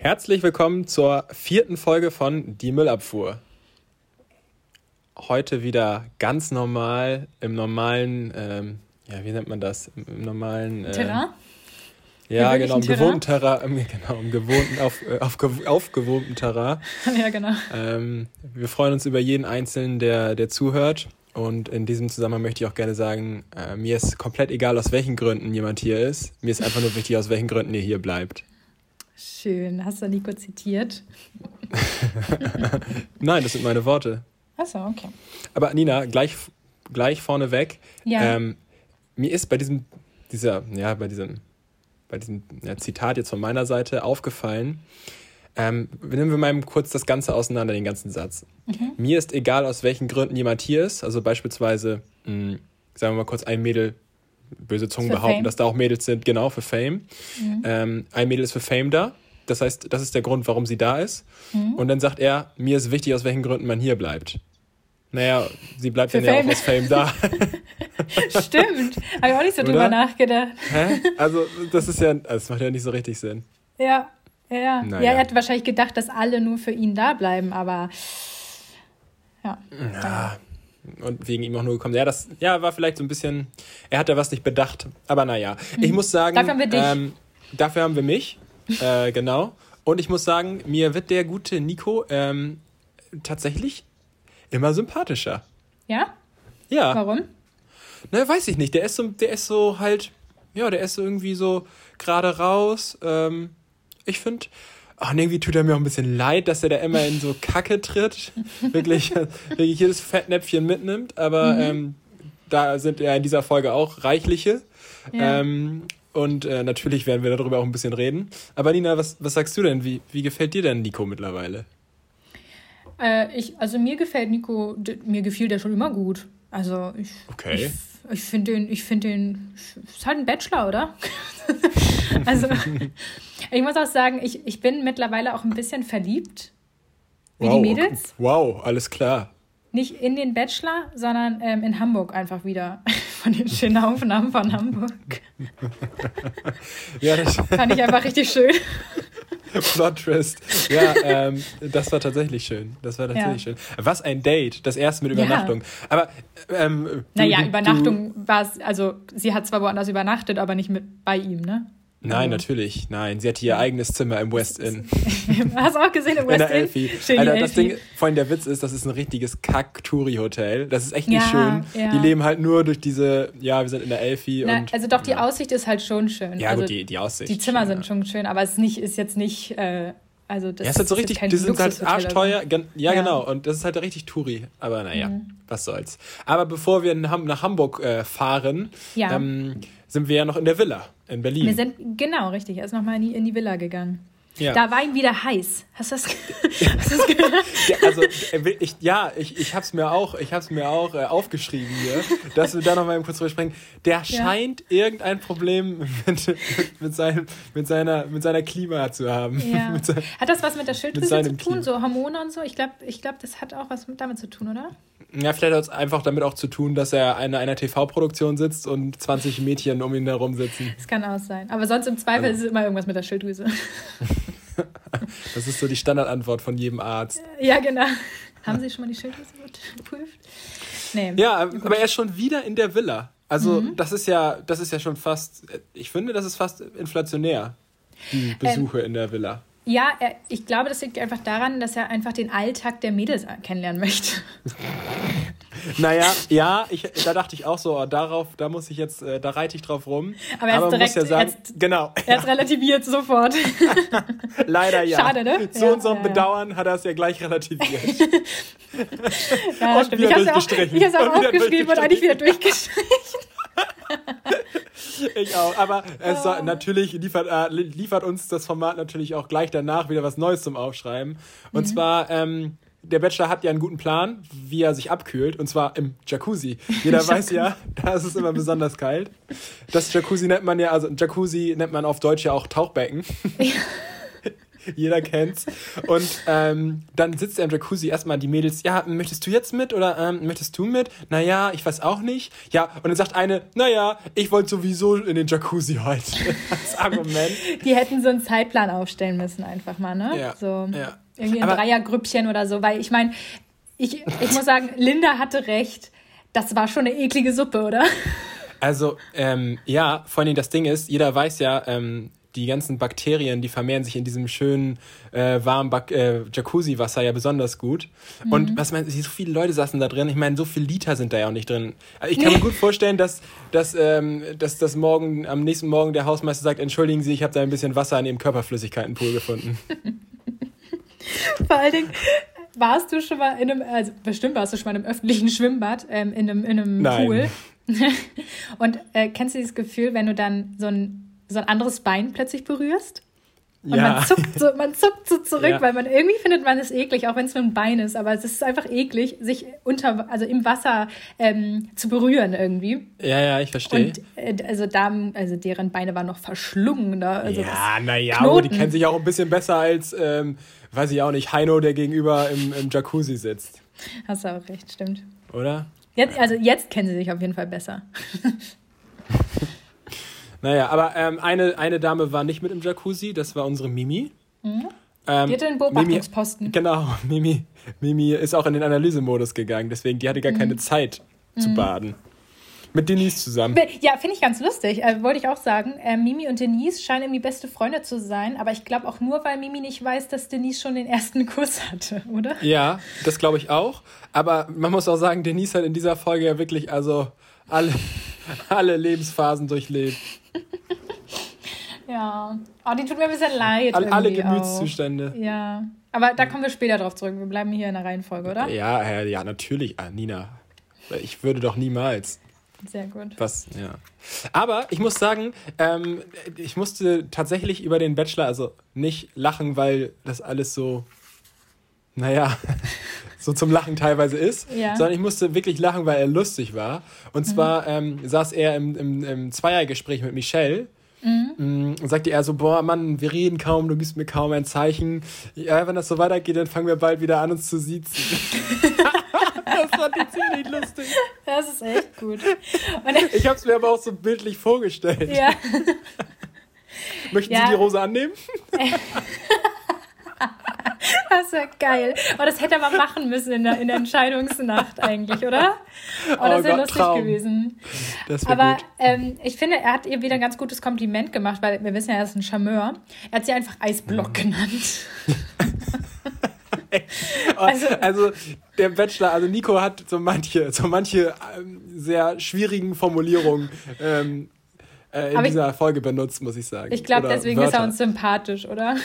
Herzlich willkommen zur vierten Folge von Die Müllabfuhr. Heute wieder ganz normal, im normalen, ähm, ja, wie nennt man das? Im normalen. Äh, Terrain? Ja, genau, im gewohnten Terrain, genau, im gewohnten, auf, äh, auf, aufgewohnten Terrain. ja, genau. Ähm, wir freuen uns über jeden Einzelnen, der, der zuhört. Und in diesem Zusammenhang möchte ich auch gerne sagen, äh, mir ist komplett egal, aus welchen Gründen jemand hier ist. Mir ist einfach nur wichtig, aus welchen Gründen ihr hier bleibt. Schön. Hast du Nico zitiert? Nein, das sind meine Worte. Achso, okay. Aber Nina, gleich, gleich vorneweg. Ja. Ähm, mir ist bei diesem, dieser, ja, bei diesem, bei diesem ja, Zitat jetzt von meiner Seite aufgefallen, ähm, nehmen wir mal kurz das Ganze auseinander, den ganzen Satz. Mhm. Mir ist egal, aus welchen Gründen jemand hier ist. Also beispielsweise, mh, hm, sagen wir mal kurz, ein Mädel böse Zungen behaupten, Fame. dass da auch Mädels sind, genau, für Fame. Mhm. Ähm, ein Mädel ist für Fame da. Das heißt, das ist der Grund, warum sie da ist. Mhm. Und dann sagt er, mir ist wichtig, aus welchen Gründen man hier bleibt. Naja, sie bleibt für dann Fame. ja auch aus Fame da. Stimmt. Habe ich auch nicht so Oder? drüber nachgedacht. Hä? Also, das ist ja, das macht ja nicht so richtig Sinn. Ja, ja. Naja. Ja, er hat wahrscheinlich gedacht, dass alle nur für ihn da bleiben, aber ja. Ja, und wegen ihm auch nur gekommen. Ja, das ja, war vielleicht so ein bisschen, er hat ja was nicht bedacht. Aber naja, mhm. ich muss sagen. Dafür haben wir dich. Ähm, dafür haben wir mich, äh, genau. Und ich muss sagen, mir wird der gute Nico ähm, tatsächlich immer sympathischer. Ja? Ja. Warum? Na, weiß ich nicht. Der ist so, der ist so halt, ja, der ist so irgendwie so gerade raus. Ähm, ich finde, Ach, irgendwie tut er mir auch ein bisschen leid, dass er da immer in so Kacke tritt. wirklich, wirklich jedes Fettnäpfchen mitnimmt. Aber mhm. ähm, da sind ja in dieser Folge auch reichliche. Ja. Ähm, und äh, natürlich werden wir darüber auch ein bisschen reden. Aber Nina, was, was sagst du denn? Wie, wie gefällt dir denn Nico mittlerweile? Äh, ich, also mir gefällt Nico, mir gefiel der schon immer gut. Also ich, okay. ich, ich finde den, ich finde den, ist halt ein Bachelor, oder? also ich muss auch sagen, ich, ich bin mittlerweile auch ein bisschen verliebt. Wie wow, die Mädels. Wow, alles klar. Nicht in den Bachelor, sondern ähm, in Hamburg einfach wieder. Von den schönen Aufnahmen von Hamburg. ja, das fand ich einfach richtig schön. Plot Twist. Ja, ähm, das war tatsächlich schön. Das war tatsächlich ja. schön. Was ein Date, das erste mit Übernachtung. Ja. Aber ähm, naja, Übernachtung war es, also sie hat zwar woanders übernachtet, aber nicht mit bei ihm, ne? Nein, natürlich, nein. Sie hatte ihr eigenes Zimmer im West Inn. Hast du auch gesehen im West? In der Elfie. Alter, das Ding, vor allem der Witz ist, das ist ein richtiges Kack-Touri-Hotel. Das ist echt nicht ja, schön. Ja. Die leben halt nur durch diese, ja, wir sind in der Elfie. Na, und, also doch, die ja. Aussicht ist halt schon schön. Ja, also gut, die, die Aussicht. Die Zimmer sind schon schön, aber es ist, nicht, ist jetzt nicht, äh, also das ja, ist halt so richtig, die sind halt arschteuer. Ja, ja, genau. Und das ist halt richtig Touri. Aber naja, mhm. was soll's. Aber bevor wir nach Hamburg äh, fahren, ja. ähm, sind wir ja noch in der Villa in Berlin. Wir sind, genau, richtig. Er ist nochmal in die, in die Villa gegangen. Ja. Da war ihm wieder heiß. Hast du das, hast das gehört? ja, also, ich, ja, ich, ich habe es mir auch, ich hab's mir auch äh, aufgeschrieben hier, dass wir da nochmal kurz drüber sprechen. Der ja. scheint irgendein Problem mit, mit, seinem, mit, seiner, mit seiner Klima zu haben. Ja. Sein, hat das was mit der Schilddrüse zu tun, Klima. so Hormone und so? Ich glaube, ich glaub, das hat auch was damit zu tun, oder? Ja, vielleicht hat es einfach damit auch zu tun, dass er in einer TV-Produktion sitzt und 20 Mädchen um ihn herum sitzen. Das kann auch sein. Aber sonst im Zweifel also. ist es immer irgendwas mit der Schilddrüse. das ist so die Standardantwort von jedem Arzt. Ja, genau. Haben Sie schon mal die Schilddrüse geprüft? Nee. Ja, aber er ist schon wieder in der Villa. Also, mhm. das ist ja, das ist ja schon fast, ich finde, das ist fast inflationär, die Besuche ähm, in der Villa. Ja, er, ich glaube, das liegt einfach daran, dass er einfach den Alltag der Mädels kennenlernen möchte. naja, ja, ich, da dachte ich auch so, oh, darauf, da muss ich jetzt, äh, da reite ich drauf rum. Aber er ist direkt, ja sagen, jetzt, genau. Er ist relativiert sofort. Leider ja. Schade, ne? Zu ja, unserem ja, Bedauern hat er es ja gleich relativiert. ja, und stimmt. Ich habe es auch, auch aufgeschrieben und eigentlich wieder durchgestrichen. Ich auch. Aber es soll, natürlich liefert, äh, liefert uns das Format natürlich auch gleich danach wieder was Neues zum Aufschreiben. Und mhm. zwar, ähm, der Bachelor hat ja einen guten Plan, wie er sich abkühlt, und zwar im Jacuzzi. Jeder weiß ja, da ist es immer besonders kalt. Das Jacuzzi nennt man ja, also Jacuzzi nennt man auf Deutsch ja auch Tauchbecken. Ja. Jeder kennt's. Und ähm, dann sitzt er im Jacuzzi erstmal die Mädels, ja, möchtest du jetzt mit oder ähm, möchtest du mit? Naja, ich weiß auch nicht. Ja, und dann sagt eine, naja, ich wollte sowieso in den Jacuzzi heute. Als Argument. Die hätten so einen Zeitplan aufstellen müssen, einfach mal, ne? Ja. So ja. irgendwie ein Dreiergrüppchen oder so, weil ich meine, ich, ich muss sagen, Linda hatte recht. Das war schon eine eklige Suppe, oder? Also, ähm, ja, vor allem das Ding ist, jeder weiß ja, ähm, die ganzen Bakterien, die vermehren sich in diesem schönen, äh, warmen äh, Jacuzzi-Wasser ja besonders gut. Mhm. Und was man, so viele Leute saßen da drin. Ich meine, so viele Liter sind da ja auch nicht drin. Ich kann mir gut vorstellen, dass, dass, ähm, dass das morgen, am nächsten Morgen der Hausmeister sagt, entschuldigen Sie, ich habe da ein bisschen Wasser in Ihrem Körperflüssigkeitenpool gefunden. Vor allen Dingen, warst du schon mal in einem, also bestimmt warst du schon mal in einem öffentlichen Schwimmbad, ähm, in einem, in einem Pool. Und äh, kennst du dieses Gefühl, wenn du dann so ein so ein anderes Bein plötzlich berührst. Und ja. man zuckt so, man zuckt so zurück, ja. weil man irgendwie findet man es eklig, auch wenn es nur ein Bein ist. Aber es ist einfach eklig, sich unter, also im Wasser ähm, zu berühren irgendwie. Ja, ja, ich verstehe. Und äh, also Damen, also deren Beine waren noch verschlungen. Da, also ja, naja, aber die kennen sich auch ein bisschen besser als, ähm, weiß ich auch nicht, Heino, der gegenüber im, im Jacuzzi sitzt. Hast du auch recht, stimmt. Oder? Jetzt, also jetzt kennen sie sich auf jeden Fall besser. Naja, aber ähm, eine, eine Dame war nicht mit im Jacuzzi, das war unsere Mimi. Mhm. Ähm, die hatte den Beobachtungsposten. Mimi, genau, Mimi, Mimi ist auch in den Analysemodus gegangen, deswegen die hatte gar mhm. keine Zeit zu mhm. baden. Mit Denise zusammen. Ja, finde ich ganz lustig. Äh, wollte ich auch sagen. Äh, Mimi und Denise scheinen irgendwie beste Freunde zu sein, aber ich glaube auch nur, weil Mimi nicht weiß, dass Denise schon den ersten Kurs hatte, oder? Ja, das glaube ich auch. Aber man muss auch sagen, Denise hat in dieser Folge ja wirklich also alle, alle Lebensphasen durchlebt. Ja. Oh, die tut mir ein bisschen leid. All, alle Gemütszustände. Auch. Ja. Aber da kommen wir später drauf zurück. Wir bleiben hier in der Reihenfolge, oder? Ja, ja, natürlich, ah, Nina. Ich würde doch niemals. Sehr gut. Was, ja. Aber ich muss sagen, ähm, ich musste tatsächlich über den Bachelor, also nicht lachen, weil das alles so, naja, so zum Lachen teilweise ist, ja. sondern ich musste wirklich lachen, weil er lustig war. Und mhm. zwar ähm, saß er im, im, im Zweiergespräch mit Michelle. Mhm. Mm, und sagte er so, boah, Mann, wir reden kaum, du gibst mir kaum ein Zeichen. Ja, wenn das so weitergeht, dann fangen wir bald wieder an, uns zu siezen. das fand ich ziemlich lustig. Das ist echt gut. Und ich habe es mir aber auch so bildlich vorgestellt. Ja. Möchten ja. Sie die Rose annehmen? Das wäre geil. Oh, das hätte er mal machen müssen in der, in der Entscheidungsnacht eigentlich, oder? Oh, das wäre oh lustig Traum. gewesen. Aber ähm, ich finde, er hat ihr wieder ein ganz gutes Kompliment gemacht, weil wir wissen ja, er ist ein Charmeur. Er hat sie einfach Eisblock genannt. also, also, der Bachelor, also Nico hat so manche, so manche ähm, sehr schwierigen Formulierungen ähm, äh, in dieser ich, Folge benutzt, muss ich sagen. Ich glaube, deswegen Wörter. ist er uns sympathisch, oder?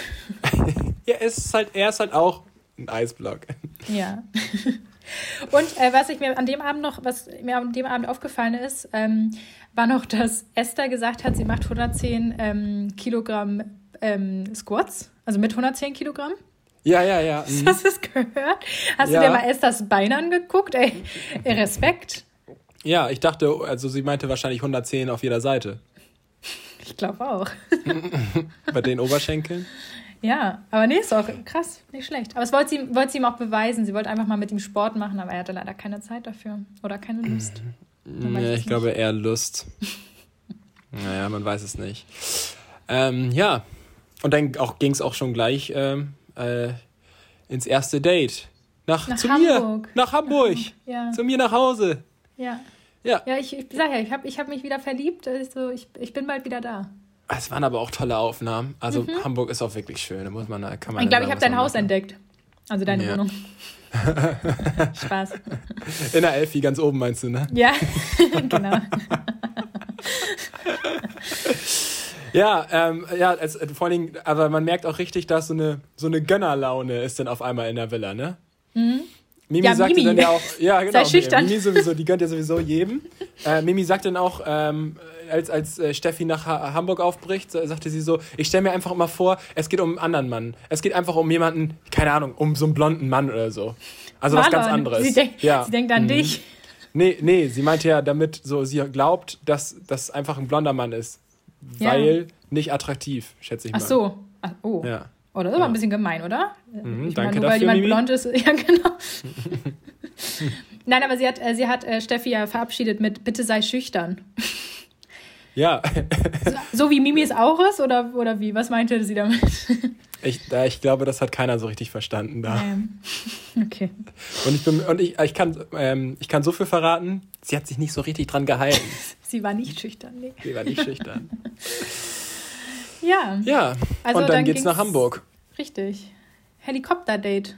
ja, er ist halt, er ist halt auch ein Eisblock. Ja. Und äh, was ich mir an dem Abend noch, was mir an dem Abend aufgefallen ist, ähm, war noch, dass Esther gesagt hat, sie macht 110 ähm, Kilogramm ähm, Squats, also mit 110 Kilogramm. Ja, ja, ja. Mhm. Hast du das gehört? Hast ja. du dir mal Esthers Bein angeguckt? Ey, Respekt. Ja, ich dachte, also sie meinte wahrscheinlich 110 auf jeder Seite. Ich glaube auch. Bei den Oberschenkeln? Ja, aber nee, ist auch krass, nicht schlecht. Aber es wollte sie, wollte sie ihm auch beweisen. Sie wollte einfach mal mit ihm Sport machen, aber er hatte leider keine Zeit dafür oder keine Lust. Ja, ich glaube eher Lust. naja, man weiß es nicht. Ähm, ja, und dann ging es auch schon gleich ähm, äh, ins erste Date. Nach, nach zu Hamburg. mir, nach Hamburg. Ja. Zu mir nach Hause. Ja. Ja, ja ich, ich sag ja, ich habe ich hab mich wieder verliebt. Also ich, ich bin bald wieder da. Es waren aber auch tolle Aufnahmen. Also mhm. Hamburg ist auch wirklich schön. Da muss man, kann man ich glaube, ich habe dein Haus machen. entdeckt. Also deine ja. Wohnung. Spaß. In der Elfi ganz oben meinst du, ne? Ja, genau. ja, ähm, ja, äh, vor allen Dingen, aber man merkt auch richtig, dass so eine, so eine Gönnerlaune ist dann auf einmal in der Villa, ne? Mhm. Mimi ja, sagte Mimi. dann ja auch, ja genau. Mimi sowieso, die gönnt ja sowieso jedem. Äh, Mimi sagt dann auch, ähm, als, als äh, Steffi nach ha Hamburg aufbricht, sagte sie so, ich stelle mir einfach immer vor, es geht um einen anderen Mann. Es geht einfach um jemanden, keine Ahnung, um so einen blonden Mann oder so. Also Marlon. was ganz anderes. Sie, denk, ja. sie denkt an mhm. dich. Nee, nee, sie meinte ja damit, so, sie glaubt, dass das einfach ein blonder Mann ist. Weil ja. nicht attraktiv, schätze ich mal. Ach so. Ach, oh. Ja. Oder? Das war ein bisschen gemein, oder? Mhm, ich danke meine, nur, weil jemand Mimi. blond ist. Ja, genau. Nein, aber sie hat, äh, sie hat äh, Steffi ja verabschiedet mit Bitte sei schüchtern. Ja. so, so, wie Mimi es auch ist, oder, oder wie? Was meinte sie damit? Ich, ich glaube, das hat keiner so richtig verstanden da. Ähm, okay. Und ich, bin, und ich, ich, kann, ähm, ich kann so viel verraten, sie hat sich nicht so richtig dran gehalten. sie war nicht schüchtern, nee. Sie war nicht schüchtern. Ja. Ja, also und dann, dann geht's nach Hamburg. Richtig. Helikopter-Date.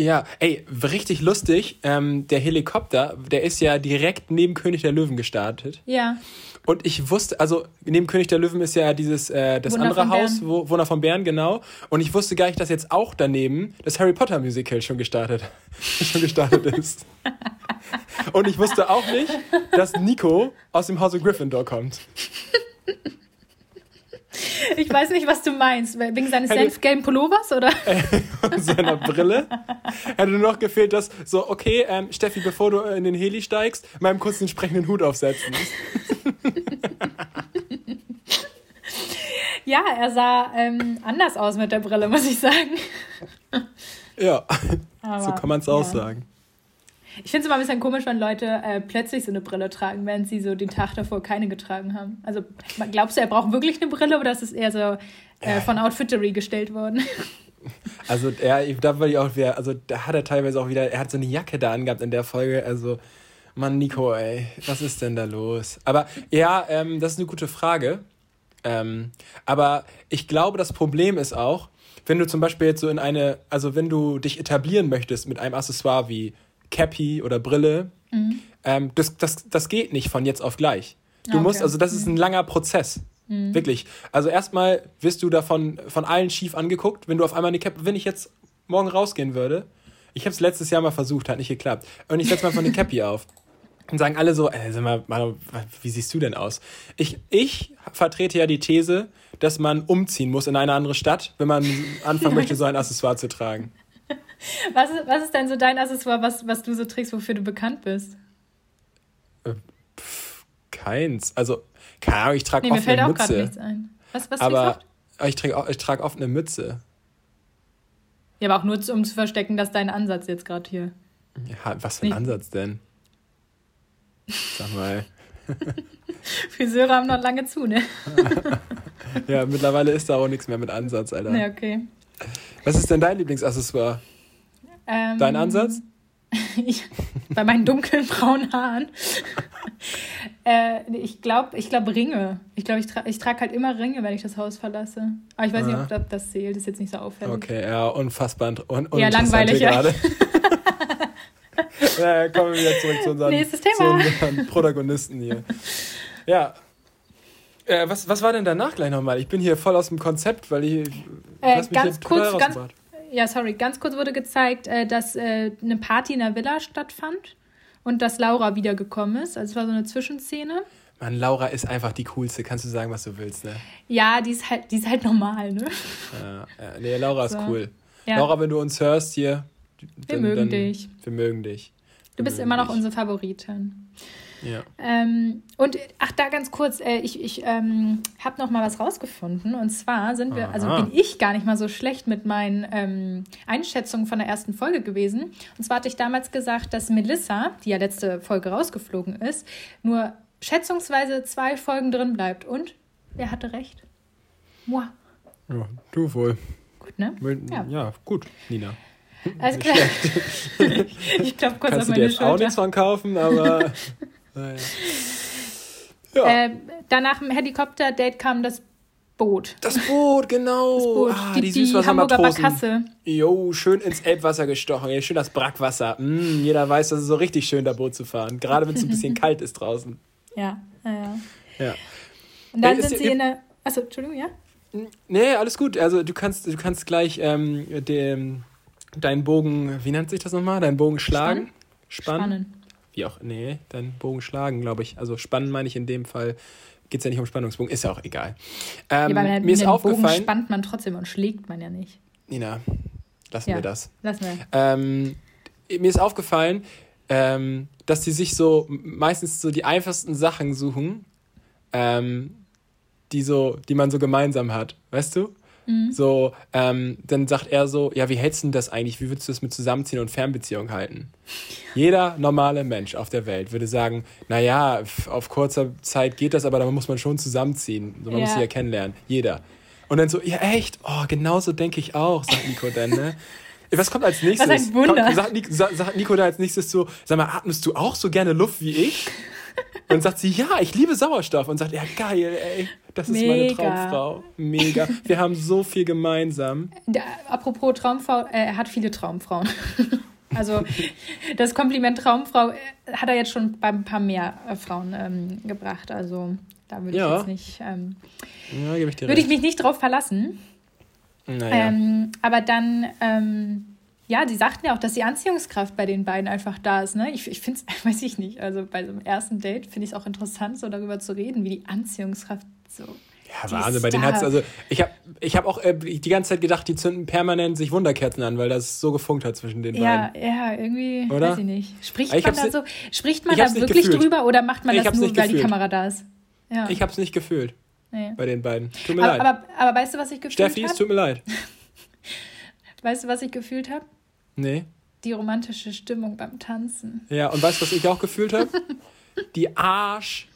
Ja, ey, richtig lustig. Ähm, der Helikopter, der ist ja direkt neben König der Löwen gestartet. Ja. Und ich wusste, also neben König der Löwen ist ja dieses äh, das Wunder andere Haus, wo Wunder von Bären, genau. Und ich wusste gar nicht, dass jetzt auch daneben das Harry Potter Musical schon gestartet, schon gestartet ist. Und ich wusste auch nicht, dass Nico aus dem Hause Gryffindor kommt. Ich weiß nicht, was du meinst. Wegen seines senfgelben Pullovers, oder? Und seiner Brille. Hätte nur noch gefehlt, dass so, okay, ähm, Steffi, bevor du in den Heli steigst, meinem kurz den entsprechenden Hut aufsetzen. ja, er sah ähm, anders aus mit der Brille, muss ich sagen. Ja, Aber, so kann man es auch ja. sagen. Ich finde es immer ein bisschen komisch, wenn Leute äh, plötzlich so eine Brille tragen, während sie so den Tag davor keine getragen haben. Also glaubst du, er braucht wirklich eine Brille oder ist es eher so äh, von Outfittery gestellt worden? Also er, da war ich auch wieder, also da hat er teilweise auch wieder, er hat so eine Jacke da angehabt in der Folge, also Mann, Nico, ey, was ist denn da los? Aber ja, ähm, das ist eine gute Frage. Ähm, aber ich glaube, das Problem ist auch, wenn du zum Beispiel jetzt so in eine, also wenn du dich etablieren möchtest mit einem Accessoire wie Cappy oder Brille, mhm. ähm, das, das, das geht nicht von jetzt auf gleich. Du okay. musst, also das ist ein mhm. langer Prozess. Mhm. Wirklich. Also erstmal wirst du davon von allen schief angeguckt, wenn du auf einmal eine Cap, wenn ich jetzt morgen rausgehen würde, ich habe es letztes Jahr mal versucht, hat nicht geklappt. Und ich setze mal von eine Cappy auf. Und sagen alle so, äh, sag mal, Manu, wie siehst du denn aus? Ich, ich vertrete ja die These, dass man umziehen muss in eine andere Stadt, wenn man anfangen möchte, so ein Accessoire zu tragen. Was ist, was ist denn so dein Accessoire, was, was du so trägst, wofür du bekannt bist? Äh, pff, keins. Also, keine Ahnung, ich trage nee, oft eine Mütze. Nichts ein. Was, was aber ich trage ich trag oft eine Mütze. Ja, aber auch nur, um zu verstecken, dass dein Ansatz jetzt gerade hier. Ja, was für ein Nicht. Ansatz denn? Sag mal. Friseure haben noch lange zu, ne? ja, mittlerweile ist da auch nichts mehr mit Ansatz, Alter. Ja, okay. Was ist denn dein Lieblingsaccessoire? Ähm, Dein Ansatz? ich, bei meinen dunklen braunen Haaren. äh, ich glaube, ich glaub Ringe. Ich glaube, ich, tra ich trage halt immer Ringe, wenn ich das Haus verlasse. Aber ich weiß Aha. nicht, ob das zählt. Das ist jetzt nicht so auffällig. Okay, ja, unfassbar. Un ja, langweilig. Ja. ja, kommen wir wieder zurück zu unseren, Nächstes Thema. Zu unseren Protagonisten hier. Ja, äh, was, was war denn danach gleich nochmal? Ich bin hier voll aus dem Konzept, weil ich. Äh, ganz kurz, ganz, ja, sorry, ganz kurz wurde gezeigt, äh, dass äh, eine Party in der Villa stattfand und dass Laura wiedergekommen ist. Also es war so eine Zwischenszene. Mann, Laura ist einfach die coolste. Kannst du sagen, was du willst, ne? Ja, die ist halt, die ist halt normal, ne? Ja, ja. nee, Laura so. ist cool. Ja. Laura, wenn du uns hörst hier. Wir dann, mögen dann, dich. Wir mögen dich. Du bist immer noch unsere Favoritin. Ja. Ähm, und ach, da ganz kurz, äh, ich, ich ähm, habe noch mal was rausgefunden. Und zwar sind wir, also Aha. also bin ich gar nicht mal so schlecht mit meinen ähm, Einschätzungen von der ersten Folge gewesen. Und zwar hatte ich damals gesagt, dass Melissa, die ja letzte Folge rausgeflogen ist, nur schätzungsweise zwei Folgen drin bleibt. Und wer hatte recht? Moi. Ja, du wohl. Gut, ne? Ja, ja gut, Nina. Alles klar. ich glaube kurz Kannst auf meine du dir jetzt Schulter. auch nichts von kaufen, aber Ja. Äh, danach im Helikopter-Date kam das Boot. Das Boot, genau. Das Boot. Ah, die, die, die Barkasse. Jo, schön ins Elbwasser gestochen. Schön das Brackwasser. Mm, jeder weiß, das ist so richtig schön, da Boot zu fahren. Gerade wenn es ein bisschen kalt ist draußen. Ja, ja. ja. Und dann sind sie in der. Achso, Entschuldigung, ja? Nee, alles gut. Also du kannst, du kannst gleich ähm, den, deinen Bogen, wie nennt sich das nochmal? Deinen Bogen schlagen? Spannen. Spannen wie auch, nee, dann Bogen schlagen, glaube ich. Also spannen meine ich in dem Fall. Geht es ja nicht um Spannungsbogen, ist ja auch egal. Ähm, ja, mir ist aufgefallen. Bogen spannt man trotzdem und schlägt man ja nicht. Nina, lassen ja, wir das. Lassen wir. Ähm, mir ist aufgefallen, ähm, dass sie sich so meistens so die einfachsten Sachen suchen, ähm, die, so, die man so gemeinsam hat. Weißt du? Mhm. So, ähm, dann sagt er so, ja, wie hältst du denn das eigentlich? Wie würdest du das mit Zusammenziehen und Fernbeziehung halten? Jeder normale Mensch auf der Welt würde sagen, naja, auf kurzer Zeit geht das, aber da muss man schon zusammenziehen. So, man ja. muss sie ja kennenlernen. Jeder. Und dann so, ja echt? Oh, genauso denke ich auch, sagt Nico dann, ne? Was kommt als nächstes? Was ein Wunder. Kommt, sagt, Nico, sagt Nico da als nächstes so, sag mal, atmest du auch so gerne Luft wie ich? Und sagt sie, ja, ich liebe Sauerstoff. Und sagt, ja, geil, ey, das ist Mega. meine Traumfrau. Mega. Wir haben so viel gemeinsam. Der, apropos Traumfrau, äh, er hat viele Traumfrauen. also das Kompliment Traumfrau äh, hat er jetzt schon bei ein paar mehr äh, Frauen ähm, gebracht. Also da würde ich ja. jetzt nicht, ähm, ja, ich würde ich mich nicht drauf verlassen. Naja. Ähm, aber dann ähm, ja, die sagten ja auch, dass die Anziehungskraft bei den beiden einfach da ist. Ne? Ich, ich finde es, weiß ich nicht, also bei so einem ersten Date finde ich es auch interessant, so darüber zu reden, wie die Anziehungskraft so. Ja, Wahnsinn, bei denen hat also ich habe ich hab auch äh, die ganze Zeit gedacht, die zünden permanent sich Wunderkerzen an, weil das so gefunkt hat zwischen den ja, beiden. Ja, irgendwie, oder? weiß ich nicht. Spricht ich man da so, spricht man da wirklich gefühlt. drüber oder macht man ich das nur, weil die Kamera da ist? Ja. Ich habe es nicht gefühlt. Nee. Bei den beiden. Tut mir aber, leid. Aber, aber, weißt du, was ich gefühlt habe? Steffi, es tut mir leid. weißt du, was ich gefühlt habe? Nee. Die romantische Stimmung beim Tanzen. Ja, und weißt du, was ich auch gefühlt habe? die Arsch,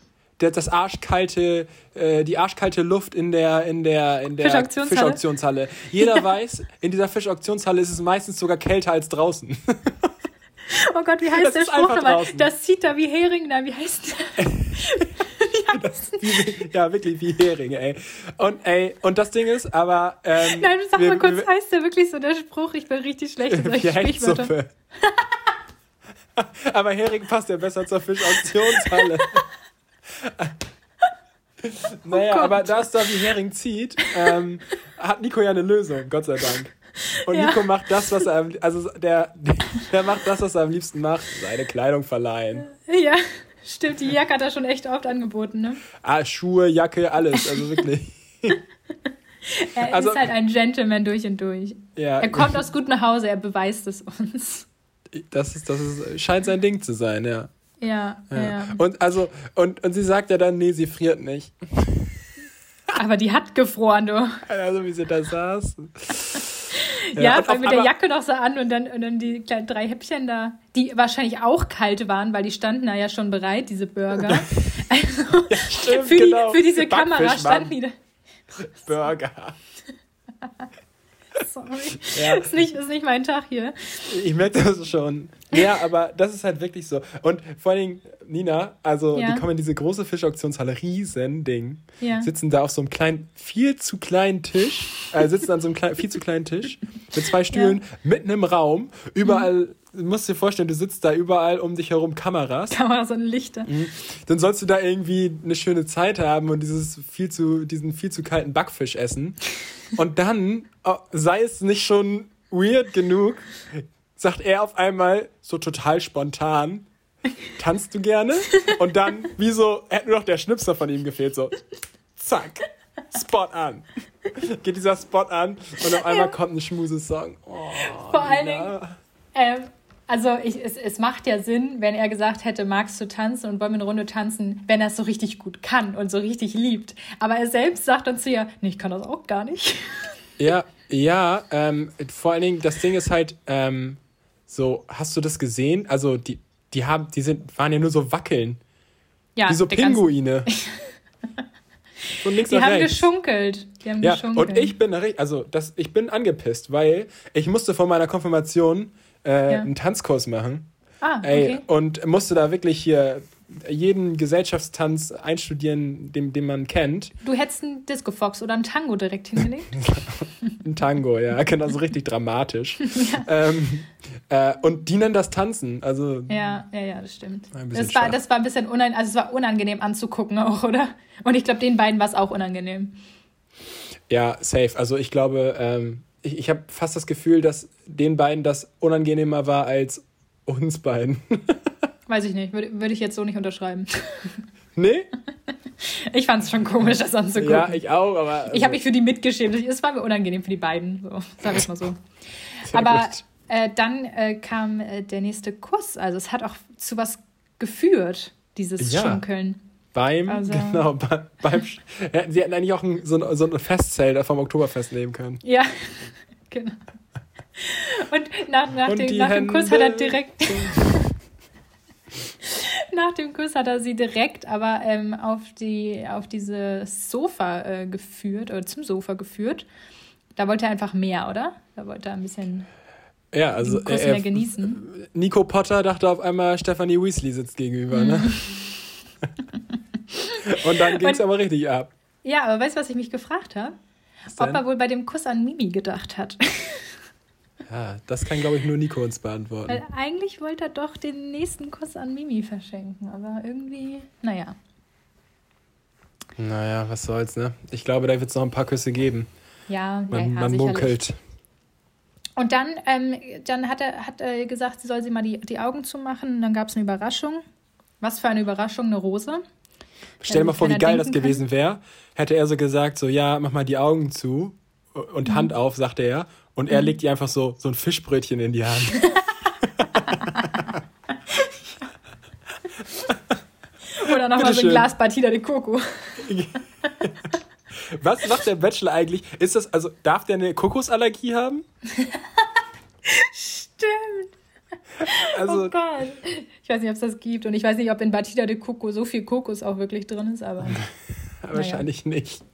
das arschkalte, äh, die arschkalte Luft in der, in der, in der Fischauktionshalle. Fischauktionshalle. Jeder ja. weiß, in dieser Fischauktionshalle ist es meistens sogar kälter als draußen. Oh Gott, wie heißt das der Spruch nochmal? Das zieht da wie Hering, nein, wie heißt der? das, wie, ja, wirklich wie Hering, ey. Und ey, und das Ding ist, aber. Ähm, nein, sag wir, mal kurz, wir, heißt der wirklich so der Spruch? Ich bin richtig schlecht in solchen Sprichwörtern. aber Hering passt ja besser zur Fischauktionshalle. naja, oh aber da es da wie Hering zieht, ähm, hat Nico ja eine Lösung, Gott sei Dank. Und ja. Nico macht das, was er, also der, der macht das, was er am liebsten macht, seine Kleidung verleihen. Ja, stimmt, die Jacke hat er schon echt oft angeboten, ne? Ah, Schuhe, Jacke, alles, also wirklich. er also, ist halt ein Gentleman durch und durch. Ja. Er kommt aus gut nach Hause, er beweist es uns. Das ist, das ist, scheint sein Ding zu sein, ja. Ja, ja. ja. Und also, und, und sie sagt ja dann, nee, sie friert nicht. Aber die hat gefroren, du. Also, wie sie da saß. Ja, ja weil mit der Jacke noch so an und dann, und dann die kleinen drei Häppchen da, die wahrscheinlich auch kalt waren, weil die standen da ja schon bereit, diese Burger. Also ja, stimmt, für, genau. die, für diese Kamera standen die da. Burger. Sorry. Ja. Ist, nicht, ist nicht mein Tag hier. Ich merke das schon. Ja, aber das ist halt wirklich so. Und vor allen Dingen, Nina, also ja. die kommen in diese große Fischauktionshalle, riesen Ding, ja. sitzen da auf so einem kleinen, viel zu kleinen Tisch, äh, sitzen an so einem kleinen, viel zu kleinen Tisch mit zwei Stühlen mitten im Raum, überall mhm musst dir vorstellen, du sitzt da überall um dich herum Kameras. Kameras und Lichter. Mhm. Dann sollst du da irgendwie eine schöne Zeit haben und dieses viel zu, diesen viel zu kalten Backfisch essen. Und dann, oh, sei es nicht schon weird genug, sagt er auf einmal so total spontan, tanzt du gerne? Und dann, wie so, hätte nur noch der Schnipser von ihm gefehlt, so, zack, Spot an. Geht dieser Spot an und auf einmal ja. kommt ein Schmusesong. Oh, Vor allen Dingen, ähm, also ich, es, es macht ja Sinn, wenn er gesagt hätte, magst du tanzen und wollen wir eine Runde tanzen, wenn er es so richtig gut kann und so richtig liebt. Aber er selbst sagt dann zu ihr, nee, ich kann das auch gar nicht. Ja, ja, ähm, vor allen Dingen, das Ding ist halt, ähm, so, hast du das gesehen? Also die, die haben, die sind, waren ja nur so wackeln. Ja, Wie so Pinguine. Von links die haben rechts. geschunkelt. Die haben ja, geschunkelt. Und ich bin, also das, ich bin angepisst, weil ich musste vor meiner Konfirmation äh, ja. einen Tanzkurs machen. Ah, okay. Ey, und musste da wirklich hier jeden Gesellschaftstanz einstudieren, den, den man kennt. Du hättest einen Disco Fox oder einen Tango direkt hingelegt? ein Tango, ja, genau, so richtig dramatisch. ja. ähm, äh, und die nennen das Tanzen, also. Ja, ja, ja, das stimmt. Das war, das war ein bisschen unangenehm, also es war unangenehm anzugucken auch, oder? Und ich glaube, den beiden war es auch unangenehm. Ja, safe. Also ich glaube, ähm, ich, ich habe fast das Gefühl, dass den beiden das unangenehmer war als uns beiden. Weiß ich nicht, würde, würde ich jetzt so nicht unterschreiben. Nee? Ich fand es schon komisch, das anzugucken. Ja, ich auch, aber. Also ich habe mich für die mitgeschämt. Es war mir unangenehm für die beiden, so, sag ich mal so. Sehr aber äh, dann äh, kam äh, der nächste Kuss. Also es hat auch zu was geführt, dieses ja. Schunkeln. Beim, also. genau, bei, beim. Sie hätten eigentlich auch ein, so, ein, so ein Festzelt vom Oktoberfest nehmen können. Ja, genau. Und nach, nach, Und dem, nach dem Kuss hat er direkt. nach dem Kuss hat er sie direkt aber ähm, auf, die, auf dieses Sofa äh, geführt, oder zum Sofa geführt. Da wollte er einfach mehr, oder? Da wollte er ein bisschen ja, also, den Kuss äh, mehr genießen. Nico Potter dachte auf einmal, Stephanie Weasley sitzt gegenüber, ne? Und dann ging es aber richtig ab. Ja, aber weißt du, was ich mich gefragt habe? Ob er wohl bei dem Kuss an Mimi gedacht hat. Ja, das kann, glaube ich, nur Nico uns beantworten. Weil eigentlich wollte er doch den nächsten Kuss an Mimi verschenken, aber irgendwie, naja. Naja, was soll's, ne? Ich glaube, da wird es noch ein paar Küsse geben. Ja, man, ja, man munkelt. Und dann, ähm, dann hat er, hat er gesagt, sie soll sie mal die, die Augen zumachen. Und dann gab es eine Überraschung. Was für eine Überraschung, eine Rose. Stell dir mal vor, wie geil das gewesen wäre. Hätte er so gesagt, so, ja, mach mal die Augen zu und mhm. Hand auf, sagte er. Und er mhm. legt ihr einfach so, so ein Fischbrötchen in die Hand. Oder nochmal so ein Glas Batida de Coco. Was macht der Bachelor eigentlich? Ist das, also, darf der eine Kokosallergie haben? Stimmt. Also, oh Gott. Ich weiß nicht, ob es das gibt. Und ich weiß nicht, ob in Batida de Coco so viel Kokos auch wirklich drin ist, aber. Wahrscheinlich naja. nicht.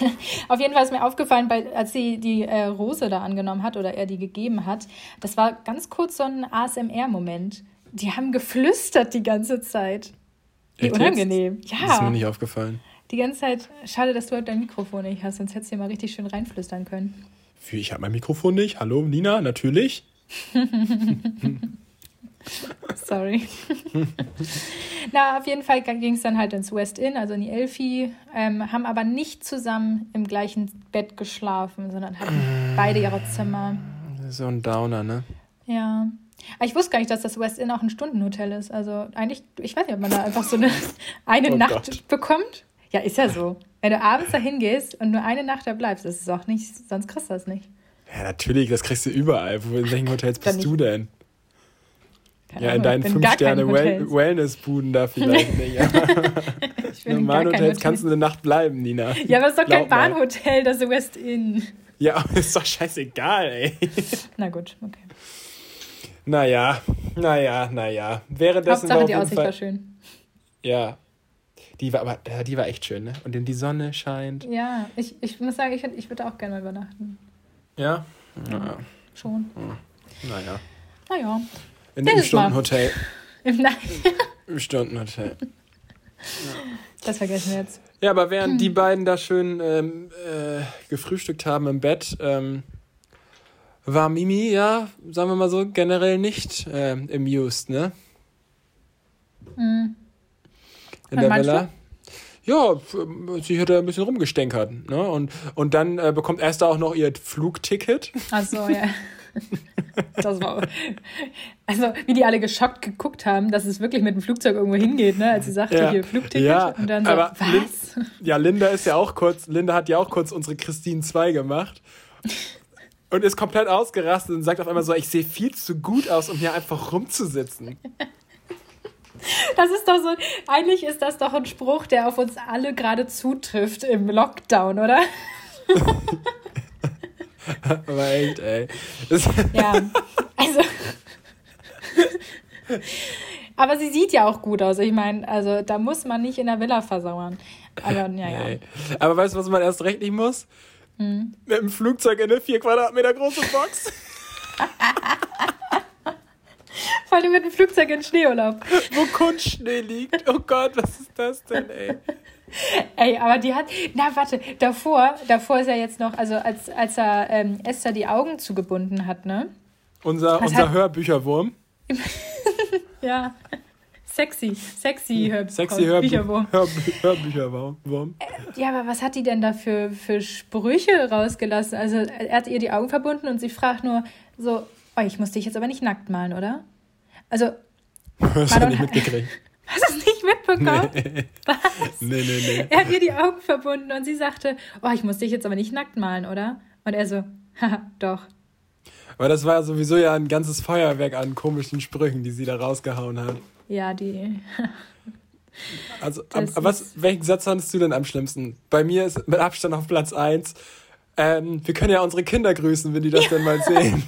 Auf jeden Fall ist mir aufgefallen, bei, als sie die äh, Rose da angenommen hat oder er die gegeben hat, das war ganz kurz so ein ASMR-Moment. Die haben geflüstert die ganze Zeit. Wie unangenehm. Jetzt? Ja. Das ist mir nicht aufgefallen. Die ganze Zeit, schade, dass du halt dein Mikrofon nicht hast, sonst hättest du dir mal richtig schön reinflüstern können. Wie, ich habe mein Mikrofon nicht. Hallo, Nina, natürlich. Sorry. Na, auf jeden Fall ging es dann halt ins West Inn, also in die Elfi, ähm, haben aber nicht zusammen im gleichen Bett geschlafen, sondern hatten beide ihre Zimmer. So ein Downer, ne? Ja. Ich wusste gar nicht, dass das West Inn auch ein Stundenhotel ist. Also eigentlich, ich weiß nicht, ob man da einfach so eine, eine oh Nacht Gott. bekommt. Ja, ist ja so. Wenn du abends da hingehst und nur eine Nacht da bleibst, das ist auch nicht, sonst kriegst du das nicht. Ja, natürlich, das kriegst du überall. Wo, in welchen Hotels bist du denn? Ja, in deinen 5-Sterne-Wellness-Buden da vielleicht nicht. Ja. in Hotels kannst du eine Nacht bleiben, Nina. Ja, aber es ist doch Glaub kein Bahnhotel, das ist West Inn. Ja, aber ist doch scheißegal, ey. Na gut, okay. Naja, naja, naja. Währenddessen Hauptsache, war die Aussicht Fall, war schön. Ja. Die war aber, die war echt schön, ne? Und die Sonne scheint. Ja, ich, ich muss sagen, ich, ich würde auch gerne mal übernachten. Ja? Ja. Schon. Hm. Naja. Naja. In einem Stundenhotel. Im, Im Stundenhotel. Ja. Das vergessen wir jetzt. Ja, aber während hm. die beiden da schön ähm, äh, gefrühstückt haben im Bett, ähm, war Mimi, ja, sagen wir mal so, generell nicht äh, amused, ne? Mhm. In der Villa. Ja, sie hat da ein bisschen rumgestänkert, ne? Und, und dann äh, bekommt Esther auch noch ihr Flugticket. Ach so, ja. Das war, also wie die alle geschockt geguckt haben, dass es wirklich mit dem Flugzeug irgendwo hingeht, ne? Als sie sagte, ja. hier Flugticket ja, und dann so, was? Lin, ja, Linda ist ja auch kurz, Linda hat ja auch kurz unsere Christine 2 gemacht und ist komplett ausgerastet und sagt auf einmal so, ich sehe viel zu gut aus, um hier einfach rumzusitzen. Das ist doch so, eigentlich ist das doch ein Spruch, der auf uns alle gerade zutrifft im Lockdown, oder? Aber echt, ey. ja, also. Aber sie sieht ja auch gut aus. Ich meine, also da muss man nicht in der Villa versauern. Aber naja. Nee. Aber weißt du, was man erst recht nicht muss? Hm. Mit dem Flugzeug in eine 4 Quadratmeter große Box. Vor allem mit dem Flugzeug in Schneeurlaub. Wo Kunstschnee liegt. Oh Gott, was ist das denn, ey? Ey, aber die hat. Na, warte, davor, davor ist er jetzt noch, also als, als er ähm, Esther die Augen zugebunden hat, ne? Unser, unser hat... Hörbücherwurm. ja. Sexy, sexy Hör sexy Hörbücherwurm. Hörbücherwurm. Äh, ja, aber was hat die denn da für, für Sprüche rausgelassen? Also, er hat ihr die Augen verbunden und sie fragt nur so: Oh, ich muss dich jetzt aber nicht nackt malen, oder? Also. Das hat nicht mitgekriegt. Es nicht mitbekommen? Nee. Was? Nee, nee, nee. Er hat ihr die Augen verbunden und sie sagte, oh, ich muss dich jetzt aber nicht nackt malen, oder? Und er so, haha, doch. Aber das war sowieso ja ein ganzes Feuerwerk an komischen Sprüchen, die sie da rausgehauen hat. Ja, die. Also, das was, welchen Satz fandest du denn am schlimmsten? Bei mir ist mit Abstand auf Platz 1. Ähm, wir können ja unsere Kinder grüßen, wenn die das denn mal sehen.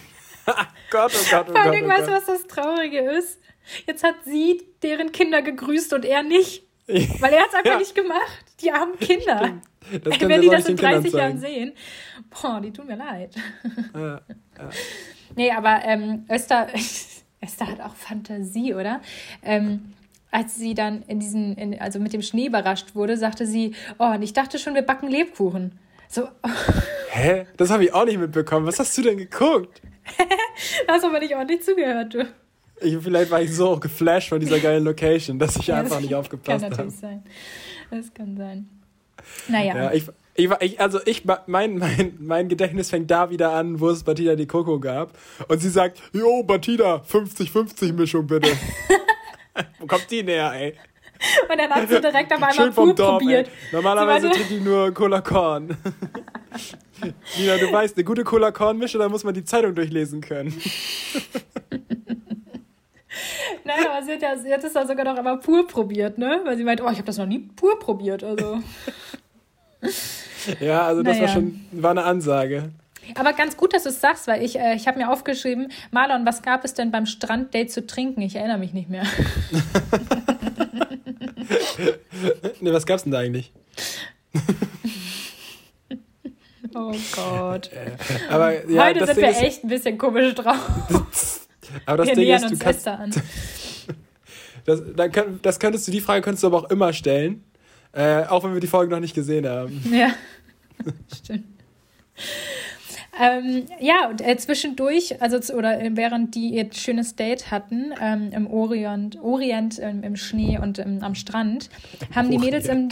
Gott, oh Gott, oh Vor allem, oh weißt du, was das Traurige ist? Jetzt hat sie deren Kinder gegrüßt und er nicht. Weil er hat es einfach ja. nicht gemacht. Die armen Kinder. Das Wenn die das in 30 Jahren sehen. Boah, die tun mir leid. Ja, ja. Nee, aber ähm, Esther, Esther hat auch Fantasie, oder? Ähm, als sie dann in diesen, in, also mit dem Schnee überrascht wurde, sagte sie, oh, und ich dachte schon, wir backen Lebkuchen. So. Hä? Das habe ich auch nicht mitbekommen. Was hast du denn geguckt? hast aber nicht ordentlich zugehört, du. Ich, vielleicht war ich so geflasht von dieser geilen Location, dass ich einfach nicht aufgepasst habe. Kann natürlich hab. sein. Das kann sein. Naja. Ja, ich, ich, also ich, mein, mein, mein Gedächtnis fängt da wieder an, wo es Batida die Coco gab. Und sie sagt, jo, Batida, 50-50 Mischung bitte. wo kommt die näher, ey? Und dann hat sie direkt auf einmal Pur probiert. Ey. Normalerweise trinkt die nur Cola Korn. Nina, du weißt, eine gute Cola Korn Mische, da muss man die Zeitung durchlesen können. Nein, aber sie hat, ja, sie hat es dann sogar noch einmal pur probiert, ne? Weil sie meint, oh, ich habe das noch nie pur probiert. Also. ja, also das naja. war schon war eine Ansage. Aber ganz gut, dass du es sagst, weil ich, äh, ich habe mir aufgeschrieben, Marlon, was gab es denn beim Stranddate zu trinken? Ich erinnere mich nicht mehr. ne, was gab's denn da eigentlich? oh Gott. Aber, ja, Heute sind wir echt ein bisschen komisch drauf. Aber das wir Ding ist, du kannst, an. das, dann kann, das könntest du, die Frage könntest du aber auch immer stellen, äh, auch wenn wir die Folge noch nicht gesehen haben. Ja, stimmt. Ähm, ja, und äh, zwischendurch, also oder während die ihr schönes Date hatten ähm, im Orient, Orient ähm, im Schnee und ähm, am Strand, haben die Mädels im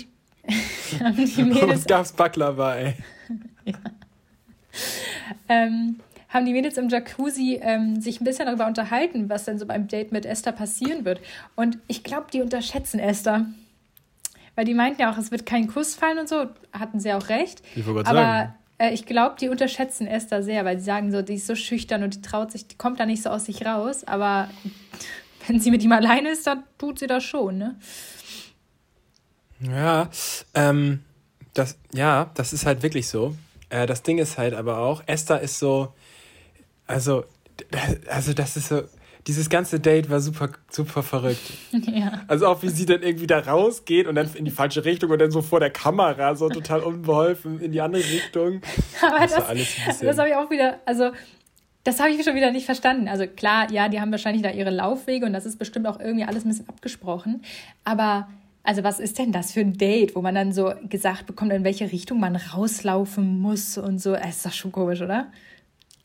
haben die Mädels, Was gab's Baklava, ey. ja. Haben die Mädels im Jacuzzi ähm, sich ein bisschen darüber unterhalten, was denn so beim Date mit Esther passieren wird. Und ich glaube, die unterschätzen Esther. Weil die meinten ja auch, es wird kein Kuss fallen und so, hatten sie auch recht. Ich wollte Aber sagen. Äh, ich glaube, die unterschätzen Esther sehr, weil sie sagen so, die ist so schüchtern und die traut sich, die kommt da nicht so aus sich raus. Aber wenn sie mit ihm alleine ist, dann tut sie das schon, ne? Ja, ähm, das, ja, das ist halt wirklich so. Äh, das Ding ist halt aber auch, Esther ist so, also, also das ist so, dieses ganze Date war super, super verrückt. Ja. Also auch wie sie dann irgendwie da rausgeht und dann in die falsche Richtung und dann so vor der Kamera so total unbeholfen in die andere Richtung. Aber das, das, das habe ich auch wieder, also das habe ich schon wieder nicht verstanden. Also klar, ja, die haben wahrscheinlich da ihre Laufwege und das ist bestimmt auch irgendwie alles ein bisschen abgesprochen. Aber also was ist denn das für ein Date, wo man dann so gesagt bekommt, in welche Richtung man rauslaufen muss und so? Es ist doch schon komisch, oder?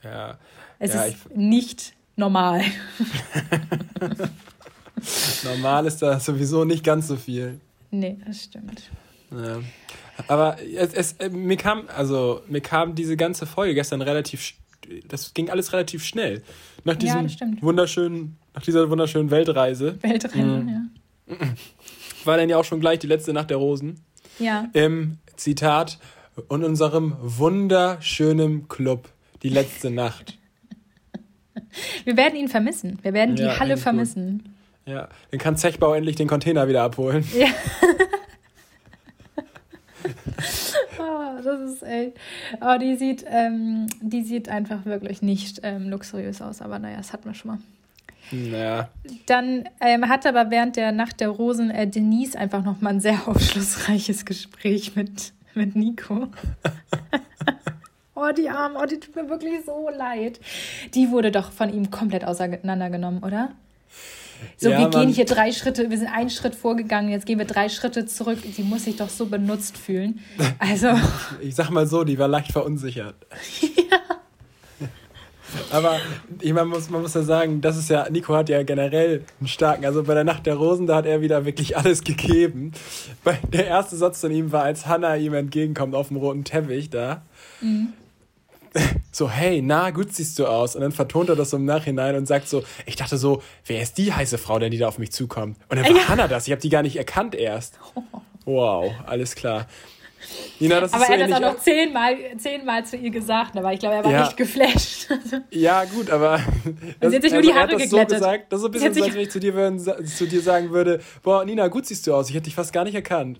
Ja, es ja, ist nicht normal. normal ist da sowieso nicht ganz so viel. Nee, das stimmt. Ja. Aber es, es, äh, mir kam, also mir kam diese ganze Folge gestern relativ, das ging alles relativ schnell. Nach diesem ja, wunderschönen, nach dieser wunderschönen Weltreise. Weltreise, mhm. ja. War dann ja auch schon gleich die letzte Nacht der Rosen. Ja. Im Zitat und unserem wunderschönen Club die letzte Nacht. Wir werden ihn vermissen. Wir werden die ja, Halle vermissen. Gut. Ja, dann kann Zechbau endlich den Container wieder abholen. Ja. oh, das ist echt. Oh, die sieht, ähm, die sieht einfach wirklich nicht ähm, luxuriös aus, aber naja, das hatten wir schon mal. Naja. Dann ähm, hat aber während der Nacht der Rosen äh, Denise einfach nochmal ein sehr aufschlussreiches Gespräch mit, mit Nico. Oh, die Arme, oh, die tut mir wirklich so leid. Die wurde doch von ihm komplett auseinandergenommen, oder? So, ja, wir gehen hier drei Schritte, wir sind einen Schritt vorgegangen, jetzt gehen wir drei Schritte zurück. Die muss sich doch so benutzt fühlen. Also. Ich sag mal so, die war leicht verunsichert. ja. Aber ich, man, muss, man muss ja sagen, das ist ja, Nico hat ja generell einen starken, also bei der Nacht der Rosen, da hat er wieder wirklich alles gegeben. Der erste Satz von ihm war, als Hannah ihm entgegenkommt auf dem roten Teppich da. Mhm so, hey, na, gut siehst du aus. Und dann vertont er das so im Nachhinein und sagt so, ich dachte so, wer ist die heiße Frau denn, die da auf mich zukommt? Und dann war ja. Hannah das, ich habe die gar nicht erkannt erst. Wow, alles klar. Nina, das aber ist so er hat das auch noch zehnmal, zehnmal zu ihr gesagt, aber ich glaube, er war ja. echt geflasht. ja, gut, aber. Das, sie hat sich nur die Haare geglättet. So gesagt, das ist so ein bisschen so, als wenn ich zu dir, würden, zu dir sagen würde: Boah, Nina, gut siehst du aus, ich hätte dich fast gar nicht erkannt.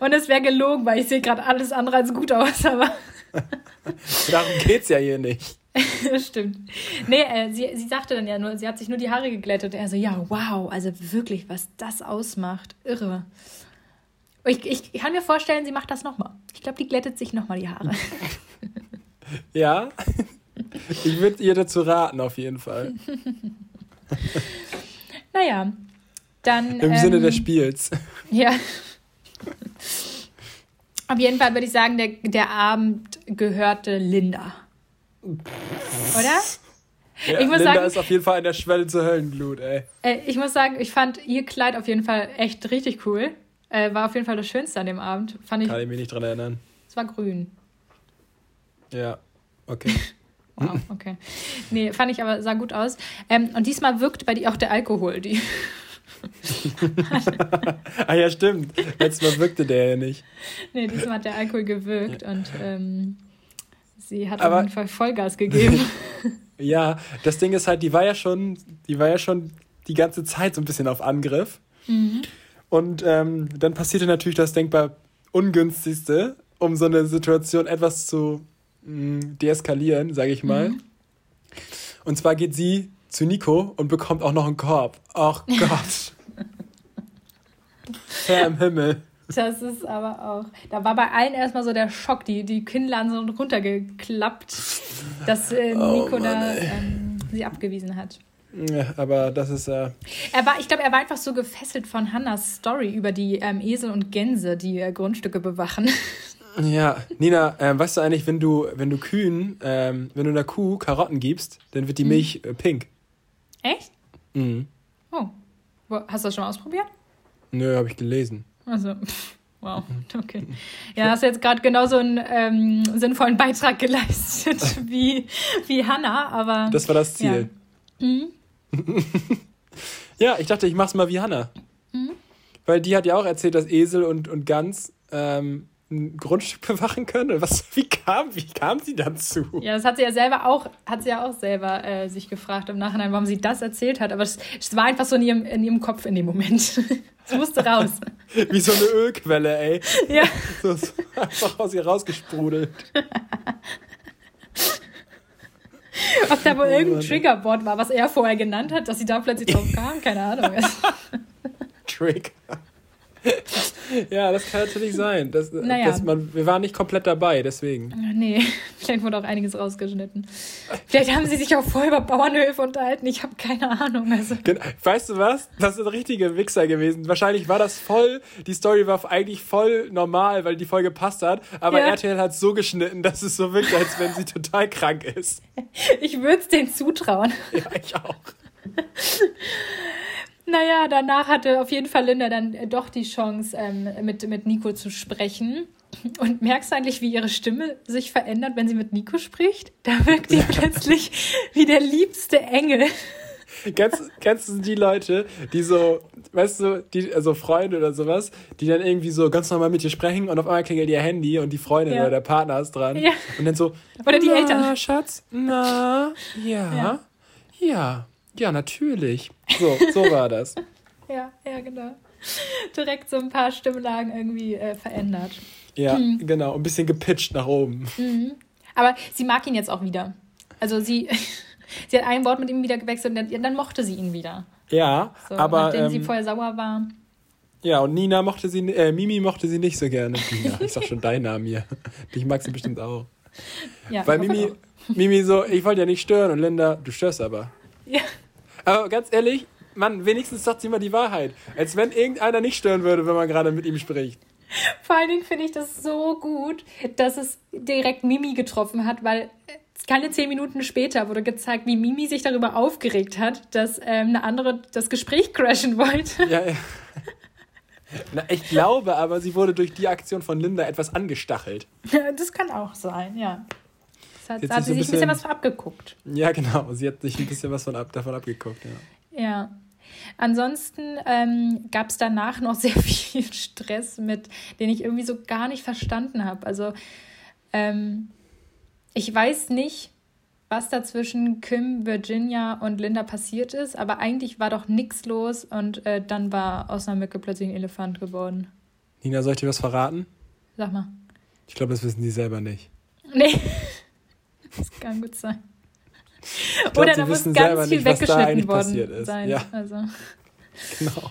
Und es wäre gelogen, weil ich sehe gerade alles andere als gut aus, aber. Darum geht's ja hier nicht. Stimmt. Nee, äh, sie, sie sagte dann ja nur, sie hat sich nur die Haare geglättet. Er so, ja, wow, also wirklich, was das ausmacht. Irre. Ich, ich, ich kann mir vorstellen, sie macht das nochmal. Ich glaube, die glättet sich nochmal die Haare. ja, ich würde ihr dazu raten, auf jeden Fall. naja, dann. Im ähm, Sinne des Spiels. Ja. Auf jeden Fall würde ich sagen, der, der Abend gehörte Linda. Oder? Ja, ich muss Linda sagen, ist auf jeden Fall an der Schwelle zur Höllenblut, ey. Äh, ich muss sagen, ich fand ihr Kleid auf jeden Fall echt richtig cool. Äh, war auf jeden Fall das Schönste an dem Abend. Fand ich, Kann ich mich nicht dran erinnern. Es war grün. Ja, okay. wow, okay. Nee, fand ich aber, sah gut aus. Ähm, und diesmal wirkt bei dir auch der Alkohol. Die ah ja, stimmt. Letztes Mal wirkte der ja nicht. Nee, diesmal hat der Alkohol gewirkt und ähm, sie hat aber, auf jeden Fall Vollgas gegeben. ja, das Ding ist halt, die war ja schon, die war ja schon die ganze Zeit so ein bisschen auf Angriff. Mhm. Und ähm, dann passierte natürlich das denkbar ungünstigste, um so eine Situation etwas zu mh, mm, deeskalieren, sage ich mal. Mhm. Und zwar geht sie zu Nico und bekommt auch noch einen Korb. Ach Gott. Herr im Himmel. Das ist aber auch. Da war bei allen erstmal so der Schock, die, die Kinnladen sind runtergeklappt, dass äh, oh Nico oh Mann, da ähm, sie abgewiesen hat. Ja, aber das ist äh er war, ich glaube, er war einfach so gefesselt von Hannas Story über die ähm, Esel und Gänse, die äh, Grundstücke bewachen. Ja, Nina, ähm, weißt du eigentlich, wenn du, wenn du Kühen, ähm, wenn du einer Kuh Karotten gibst, dann wird die mhm. Milch äh, pink. Echt? Mhm. Oh. Hast du das schon mal ausprobiert? Nö, habe ich gelesen. Also, wow, okay. Ja, hast jetzt gerade genauso einen ähm, sinnvollen Beitrag geleistet wie, wie Hannah, aber. Das war das Ziel. Ja, mhm. ja ich dachte, ich mach's mal wie Hannah. Mhm. Weil die hat ja auch erzählt, dass Esel und, und Gans ähm, ein Grundstück bewachen können? Was, wie, kam, wie kam sie dazu? Ja, das hat sie ja selber auch, hat sie ja auch selber äh, sich gefragt im Nachhinein, warum sie das erzählt hat. Aber es, es war einfach so in ihrem, in ihrem Kopf in dem Moment. es musste raus. wie so eine Ölquelle, ey. Ja. So, so einfach aus ihr rausgesprudelt. Ob da wohl oh, irgendein Triggerboard war, was er vorher genannt hat, dass sie da plötzlich drauf kam, keine Ahnung. Trigger. ja, das kann natürlich sein. Das, naja. dass man, wir waren nicht komplett dabei, deswegen. Nee, vielleicht wurde auch einiges rausgeschnitten. Vielleicht haben sie sich auch vorher über Bauernhöfe unterhalten. Ich habe keine Ahnung. Also. Weißt du was? Das ist ein richtiger Wichser gewesen. Wahrscheinlich war das voll, die Story war eigentlich voll normal, weil die Folge passt hat. Aber ja. RTL hat so geschnitten, dass es so wirkt, als wenn sie total krank ist. Ich würde es denen zutrauen. Ja, ich auch. Naja, danach hatte auf jeden Fall Linda dann äh, doch die Chance, ähm, mit, mit Nico zu sprechen. Und merkst du eigentlich, wie ihre Stimme sich verändert, wenn sie mit Nico spricht? Da wirkt sie plötzlich wie der liebste Engel. Kennst, kennst du die Leute, die so, weißt du, die, also Freunde oder sowas, die dann irgendwie so ganz normal mit dir sprechen und auf einmal klingelt ihr Handy und die Freundin ja. oder der Partner ist dran. Ja. Und dann so, oder die Eltern. Schatz, na, ja, ja, ja. Ja, natürlich. So, so war das. ja, ja, genau. Direkt so ein paar Stimmlagen irgendwie äh, verändert. Ja, hm. genau. Ein bisschen gepitcht nach oben. Mhm. Aber sie mag ihn jetzt auch wieder. Also sie, sie hat ein Wort mit ihm wieder gewechselt und dann, dann mochte sie ihn wieder. Ja, so, aber. Nachdem ähm, sie vorher sauer war. Ja, und Nina mochte sie, äh, Mimi mochte sie nicht so gerne. Nina, ich sag schon deinen Namen hier. Dich mag sie bestimmt auch. Ja, Weil Mimi, Mimi so, ich wollte ja nicht stören und Linda, du störst aber. Ja. Aber ganz ehrlich, Mann, wenigstens sagt sie mal die Wahrheit. Als wenn irgendeiner nicht stören würde, wenn man gerade mit ihm spricht. Vor allen Dingen finde ich das so gut, dass es direkt Mimi getroffen hat, weil keine zehn Minuten später wurde gezeigt, wie Mimi sich darüber aufgeregt hat, dass ähm, eine andere das Gespräch crashen wollte. Ja, ja. Na, ich glaube aber, sie wurde durch die Aktion von Linda etwas angestachelt. Das kann auch sein, ja hat, hat sie sich ein bisschen, was abgeguckt. Ja, genau. Sie hat sich ein bisschen was von ab, davon abgeguckt, ja. Ja. ansonsten ähm, gab es danach noch sehr viel Stress mit, den ich irgendwie so gar nicht verstanden habe. Also ähm, ich weiß nicht, was da zwischen Kim, Virginia und Linda passiert ist, aber eigentlich war doch nichts los und äh, dann war aus einer Mücke plötzlich ein Elefant geworden. Nina, soll ich dir was verraten? Sag mal. Ich glaube, das wissen die selber nicht. Nee. Das kann gut sein. Glaub, Oder da muss ganz viel nicht, weggeschnitten worden sein. Ja. Also. Genau.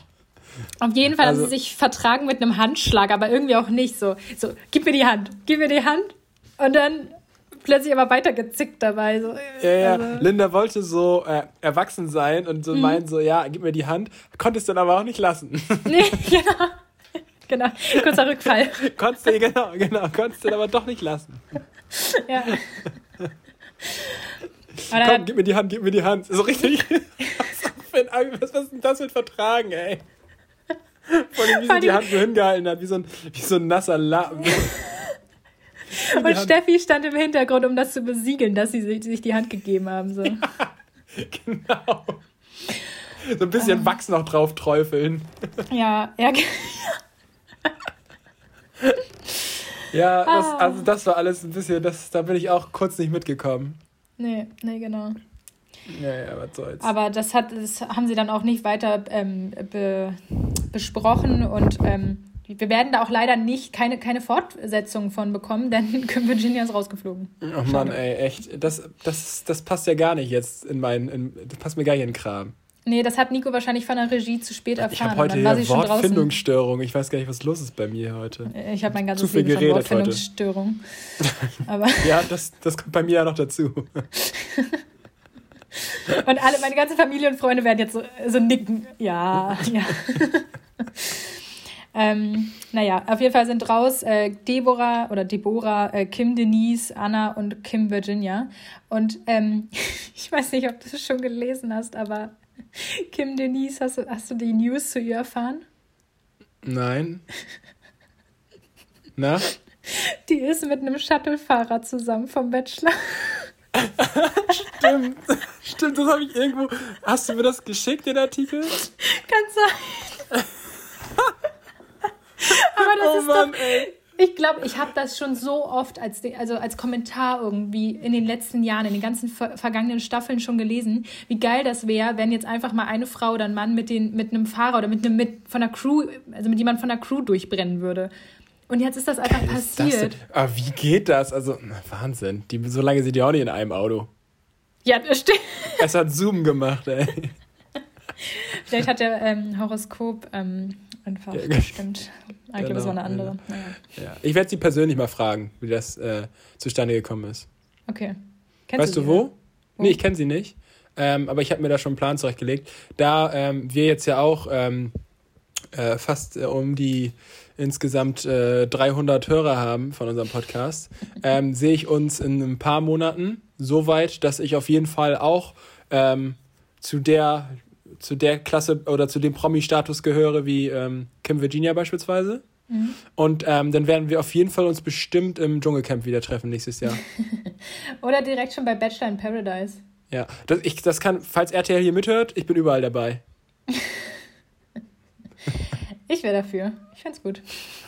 Auf jeden Fall also, haben sie sich vertragen mit einem Handschlag, aber irgendwie auch nicht so. So, gib mir die Hand, gib mir die Hand. Und dann plötzlich aber weiter gezickt dabei. So. Ja, ja. Also. Linda wollte so äh, erwachsen sein und so mhm. meinen so, ja, gib mir die Hand, konnte es dann aber auch nicht lassen. Nee, genau. Genau, kurzer Rückfall. konntest du, genau, genau, konntest du aber doch nicht lassen. Ja. Komm, gib mir die Hand, gib mir die Hand. So richtig. was, was ist denn das mit Vertragen, ey? Vor allem, wie sie die Hand so hingehalten hat, wie so ein, wie so ein nasser Lappen. Und Steffi stand im Hintergrund, um das zu besiegeln, dass sie sich die Hand gegeben haben. So. Ja, genau. So ein bisschen um. Wachs noch drauf träufeln. Ja, ja. Ja, das, ah. also das war alles ein bisschen, das, da bin ich auch kurz nicht mitgekommen. Nee, nee, genau. Ja, ja, was soll's. Aber das, hat, das haben sie dann auch nicht weiter ähm, be, besprochen und ähm, wir werden da auch leider nicht keine, keine Fortsetzung von bekommen, denn Virginia ist rausgeflogen. Oh Mann, ey, echt. Das, das, das passt ja gar nicht jetzt in meinen. In, das passt mir gar nicht in den Kram. Nee, das hat Nico wahrscheinlich von der Regie zu spät erfahren. Ich habe heute ja Wortfindungsstörung. Ich weiß gar nicht, was los ist bei mir heute. Ich habe mein ganzes Zu viel Leben geredet Wortfindungsstörung. Aber ja, das, das kommt bei mir ja noch dazu. und alle, meine ganze Familie und Freunde werden jetzt so, so nicken. Ja, ja. ähm, naja, auf jeden Fall sind raus äh, Deborah oder Deborah, äh, Kim Denise, Anna und Kim Virginia. Und ähm, ich weiß nicht, ob du es schon gelesen hast, aber Kim Denise, hast du, hast du die News zu ihr erfahren? Nein. Na? Die ist mit einem Shuttlefahrer zusammen vom Bachelor. Stimmt. Stimmt, das habe ich irgendwo. Hast du mir das geschickt, den Artikel? Kann sein. Aber das oh ist Mann, doch, ey. Ich glaube, ich habe das schon so oft als, also als Kommentar irgendwie in den letzten Jahren, in den ganzen ver vergangenen Staffeln schon gelesen, wie geil das wäre, wenn jetzt einfach mal eine Frau oder ein Mann mit, den, mit einem Fahrer oder mit einem mit von der Crew, also mit jemand von der Crew durchbrennen würde. Und jetzt ist das einfach geil passiert. Das Aber wie geht das? Also, Wahnsinn. Die, so lange sind die auch nicht in einem Auto. Ja, das stimmt. Es hat Zoom gemacht, ey. Vielleicht hat der ähm, Horoskop ähm, einfach ja, bestimmt. Eigentlich genau, es eine andere. Ja. Naja. Ja. Ich werde sie persönlich mal fragen, wie das äh, zustande gekommen ist. Okay. Kennst weißt du, du wo? wo? Nee, ich kenne sie nicht. Ähm, aber ich habe mir da schon einen Plan zurechtgelegt. Da ähm, wir jetzt ja auch ähm, äh, fast äh, um die insgesamt äh, 300 Hörer haben von unserem Podcast, ähm, sehe ich uns in ein paar Monaten so weit, dass ich auf jeden Fall auch ähm, zu der zu der Klasse oder zu dem Promi-Status gehöre wie ähm, Kim Virginia beispielsweise. Mhm. Und ähm, dann werden wir auf jeden Fall uns bestimmt im Dschungelcamp wieder treffen nächstes Jahr. oder direkt schon bei Bachelor in Paradise. Ja, das, ich, das kann, falls RTL hier mithört, ich bin überall dabei. ich wäre dafür. Ich fände gut.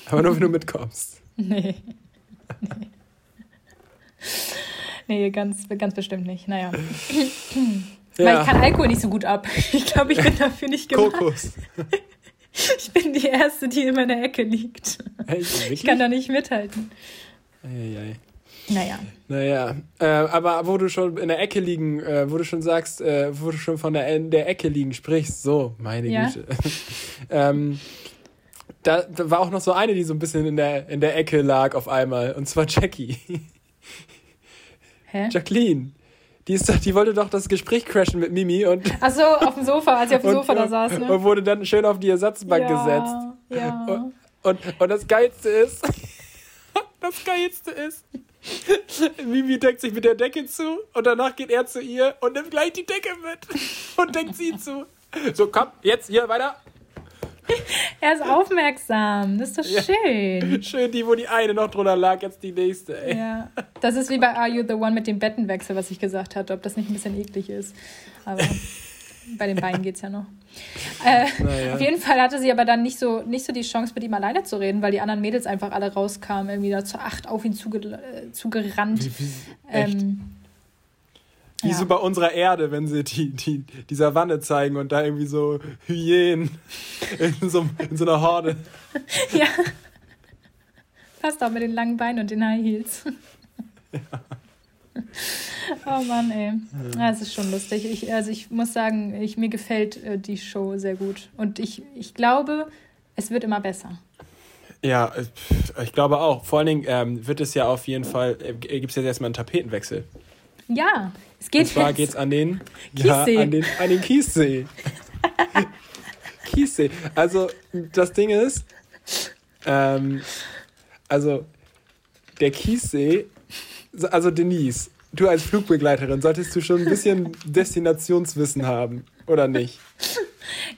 Aber nur, wenn du mitkommst. Nee. Nee. Nee, ganz, ganz bestimmt nicht. Naja. Ja. Weil ich kann Alkohol nicht so gut ab. Ich glaube, ich bin dafür nicht gemacht. Kokos. Ich bin die Erste, die in meiner Ecke liegt. Echt, ich kann da nicht mithalten. Eieiei. Naja. Naja, äh, aber wo du schon in der Ecke liegen, äh, wo du schon sagst, äh, wo du schon von der, der Ecke liegen sprichst, so, meine ja. Güte. ähm, da, da, war auch noch so eine, die so ein bisschen in der, in der Ecke lag auf einmal, und zwar Jackie. Hä? Jacqueline. Die, ist doch, die wollte doch das Gespräch crashen mit Mimi und. Ach so, auf dem Sofa, als sie auf dem Sofa da saß, ne? Und wurde dann schön auf die Ersatzbank ja, gesetzt. Ja. Und, und, und das Geilste ist. das Geilste ist. Mimi deckt sich mit der Decke zu und danach geht er zu ihr und nimmt gleich die Decke mit und deckt sie zu. So, komm, jetzt hier weiter. er ist aufmerksam. Das ist doch ja. schön. Schön, die, wo die eine noch drunter lag, jetzt die nächste. Ey. Ja. Das ist wie bei Are You the One mit dem Bettenwechsel, was ich gesagt hatte, ob das nicht ein bisschen eklig ist. Aber bei den Beinen geht es ja noch. Äh, naja. Auf jeden Fall hatte sie aber dann nicht so, nicht so die Chance, mit ihm alleine zu reden, weil die anderen Mädels einfach alle rauskamen, irgendwie da zu acht auf ihn zuge äh, zugerannt. Wie, wie, ähm, wie ja. so bei unserer Erde, wenn sie die, die, die Savanne zeigen und da irgendwie so Hyänen in so, in so einer Horde. Ja. Passt auch mit den langen Beinen und den High Heels. Ja. Oh Mann, ey. Ja, es ist schon lustig. Ich, also ich muss sagen, ich, mir gefällt äh, die Show sehr gut. Und ich, ich glaube, es wird immer besser. Ja, ich glaube auch. Vor allen Dingen ähm, wird es ja auf jeden Fall, äh, gibt es jetzt erstmal einen Tapetenwechsel. Ja, es geht Und zwar geht es an den Kiessee. Ja, an den, an den Kiessee. Kiessee. Also, das Ding ist, ähm, also, der Kiessee, also Denise, du als Flugbegleiterin, solltest du schon ein bisschen Destinationswissen haben, oder nicht?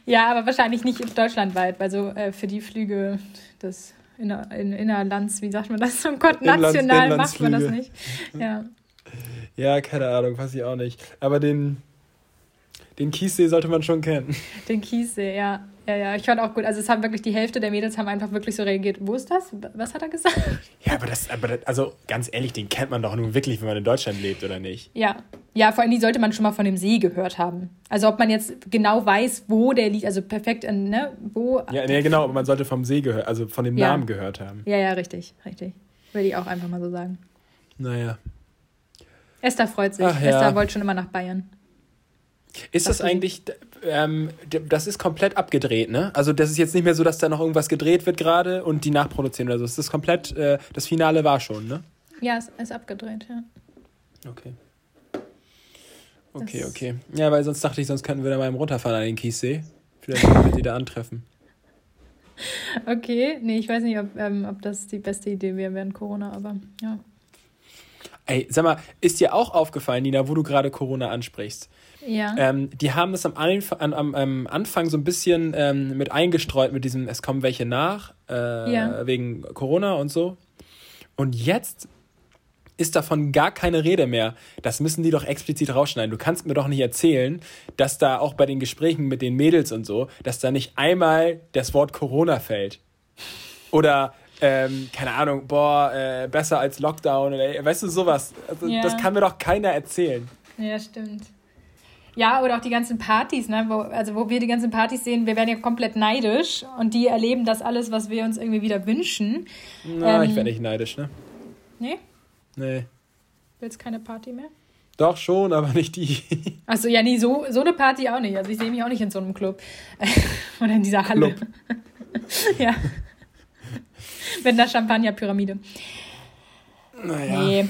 Ja, aber wahrscheinlich nicht deutschlandweit, weil so äh, für die Flüge des Inner, in, Innerlands, wie sagt man das? So Gott, national Inlands, macht man das nicht. Ja. Ja, keine Ahnung, weiß ich auch nicht. Aber den, den Kiessee sollte man schon kennen. Den Kiessee, ja. Ja, ja, ich fand auch gut. Also es haben wirklich die Hälfte der Mädels haben einfach wirklich so reagiert. Wo ist das? Was hat er gesagt? Ja, aber das, aber das, also ganz ehrlich, den kennt man doch nun wirklich, wenn man in Deutschland lebt, oder nicht? Ja. Ja, vor allem die sollte man schon mal von dem See gehört haben. Also ob man jetzt genau weiß, wo der liegt, also perfekt, in, ne, wo. Ja, nee, genau, aber man sollte vom See gehört, also von dem ja. Namen gehört haben. Ja, ja, richtig, richtig. Würde ich auch einfach mal so sagen. Naja. Esther freut sich. Ach, ja. Esther wollte schon immer nach Bayern. Ist das, das eigentlich, ähm, das ist komplett abgedreht, ne? Also das ist jetzt nicht mehr so, dass da noch irgendwas gedreht wird gerade und die nachproduzieren oder so. Es ist komplett, äh, das Finale war schon, ne? Ja, es ist abgedreht, ja. Okay. Okay, das okay. Ja, weil sonst dachte ich, sonst könnten wir da mal runterfahren an den Kiessee. Vielleicht können wir die da antreffen. Okay, nee, ich weiß nicht, ob, ähm, ob das die beste Idee wäre während Corona, aber ja. Ey, sag mal, ist dir auch aufgefallen, Nina, wo du gerade Corona ansprichst? Ja. Ähm, die haben es am, am, am, am, Anfang so ein bisschen ähm, mit eingestreut, mit diesem, es kommen welche nach, äh, ja. wegen Corona und so. Und jetzt ist davon gar keine Rede mehr. Das müssen die doch explizit rausschneiden. Du kannst mir doch nicht erzählen, dass da auch bei den Gesprächen mit den Mädels und so, dass da nicht einmal das Wort Corona fällt. Oder ähm, keine Ahnung, boah, äh, besser als Lockdown oder weißt du sowas. Also, ja. Das kann mir doch keiner erzählen. Ja, stimmt. Ja, oder auch die ganzen Partys, ne? Wo, also wo wir die ganzen Partys sehen, wir werden ja komplett neidisch und die erleben das alles, was wir uns irgendwie wieder wünschen. Na, ähm, ich werde nicht neidisch, ne? Nee? Nee. Willst keine Party mehr? Doch schon, aber nicht die. Achso, ja, nee, so, so eine Party auch nicht. Also ich sehe mich auch nicht in so einem Club. oder in dieser Halle. ja. Mit einer Champagnerpyramide. Naja. Nee.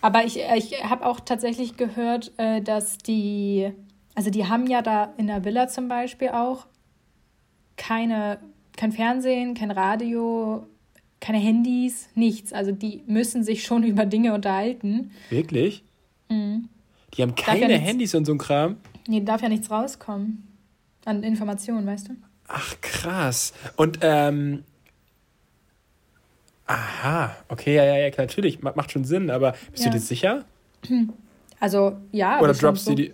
Aber ich, ich habe auch tatsächlich gehört, äh, dass die, also die haben ja da in der Villa zum Beispiel auch keine, kein Fernsehen, kein Radio, keine Handys, nichts. Also die müssen sich schon über Dinge unterhalten. Wirklich? Mhm. Die haben keine ja Handys nichts, und so ein Kram? Nee, darf ja nichts rauskommen. An Informationen, weißt du? Ach, krass. Und ähm, Aha, okay, ja, ja, ja, natürlich, macht schon Sinn, aber bist ja. du dir sicher? Also, ja. Oder droppst du so. die.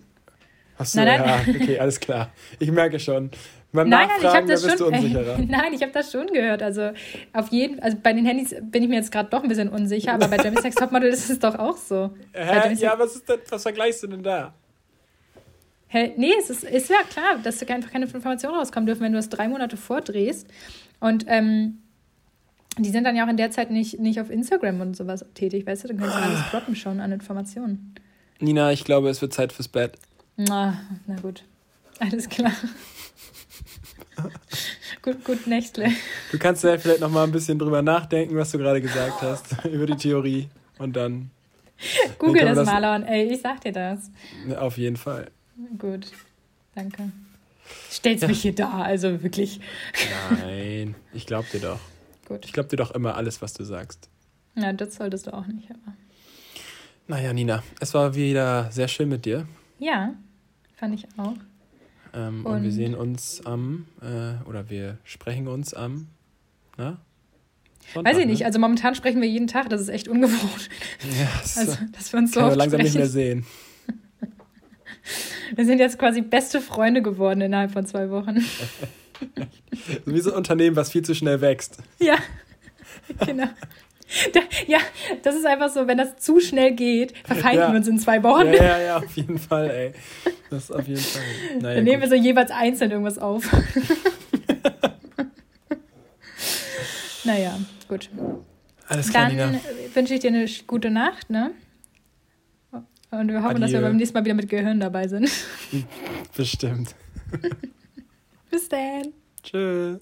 Achso, nein, nein. ja, okay, alles klar. Ich merke schon. Beim nein, nein, ich habe das schon. Äh, nein, ich habe das schon gehört. Also auf jeden, also bei den Handys bin ich mir jetzt gerade doch ein bisschen unsicher, aber bei Jeremy Sex Topmodel ist es doch auch so. Hä? Ja, was ist denn, was vergleichst du denn da? Hä? Nee, es ist, ist ja klar, dass einfach keine Informationen rauskommen dürfen, wenn du das drei Monate vordrehst. Und ähm, die sind dann ja auch in der Zeit nicht, nicht auf Instagram und sowas tätig, weißt du? Dann kannst du alles droppen schon an Informationen. Nina, ich glaube, es wird Zeit fürs Bett. Na, na gut. Alles klar. gut, gut, Nächtle. Du kannst ja vielleicht noch mal ein bisschen drüber nachdenken, was du gerade gesagt hast, über die Theorie. Und dann. Google das, das Marlon, ey, ich sag dir das. Auf jeden Fall. Gut, danke. Stellst mich hier da, also wirklich. Nein, ich glaub dir doch. Gut. Ich glaube dir doch immer alles, was du sagst. Ja, das solltest du auch nicht, aber. Naja, Nina, es war wieder sehr schön mit dir. Ja, fand ich auch. Ähm, und, und, wir sehen uns am, äh, oder wir sprechen uns am, na? Sonntag, Weiß ich nicht, ne? also momentan sprechen wir jeden Tag, das ist echt ungewohnt. Ja, also, dass wir uns so oft langsam sprechen. nicht mehr sehen. Wir sind jetzt quasi beste Freunde geworden innerhalb von zwei Wochen. Wie so ein Unternehmen, was viel zu schnell wächst. Ja, genau. Da, ja, das ist einfach so, wenn das zu schnell geht, verfeinden ja. wir uns in zwei Wochen. Ja, ja, ja, auf jeden Fall, ey. Das ist auf jeden Fall. Naja, Dann nehmen gut. wir so jeweils einzeln irgendwas auf. naja, gut. Alles klar, Dann wünsche ich dir eine gute Nacht, ne? Und wir hoffen, Adieu. dass wir beim nächsten Mal wieder mit Gehirn dabei sind. Bestimmt. Bis dann. Tschüss.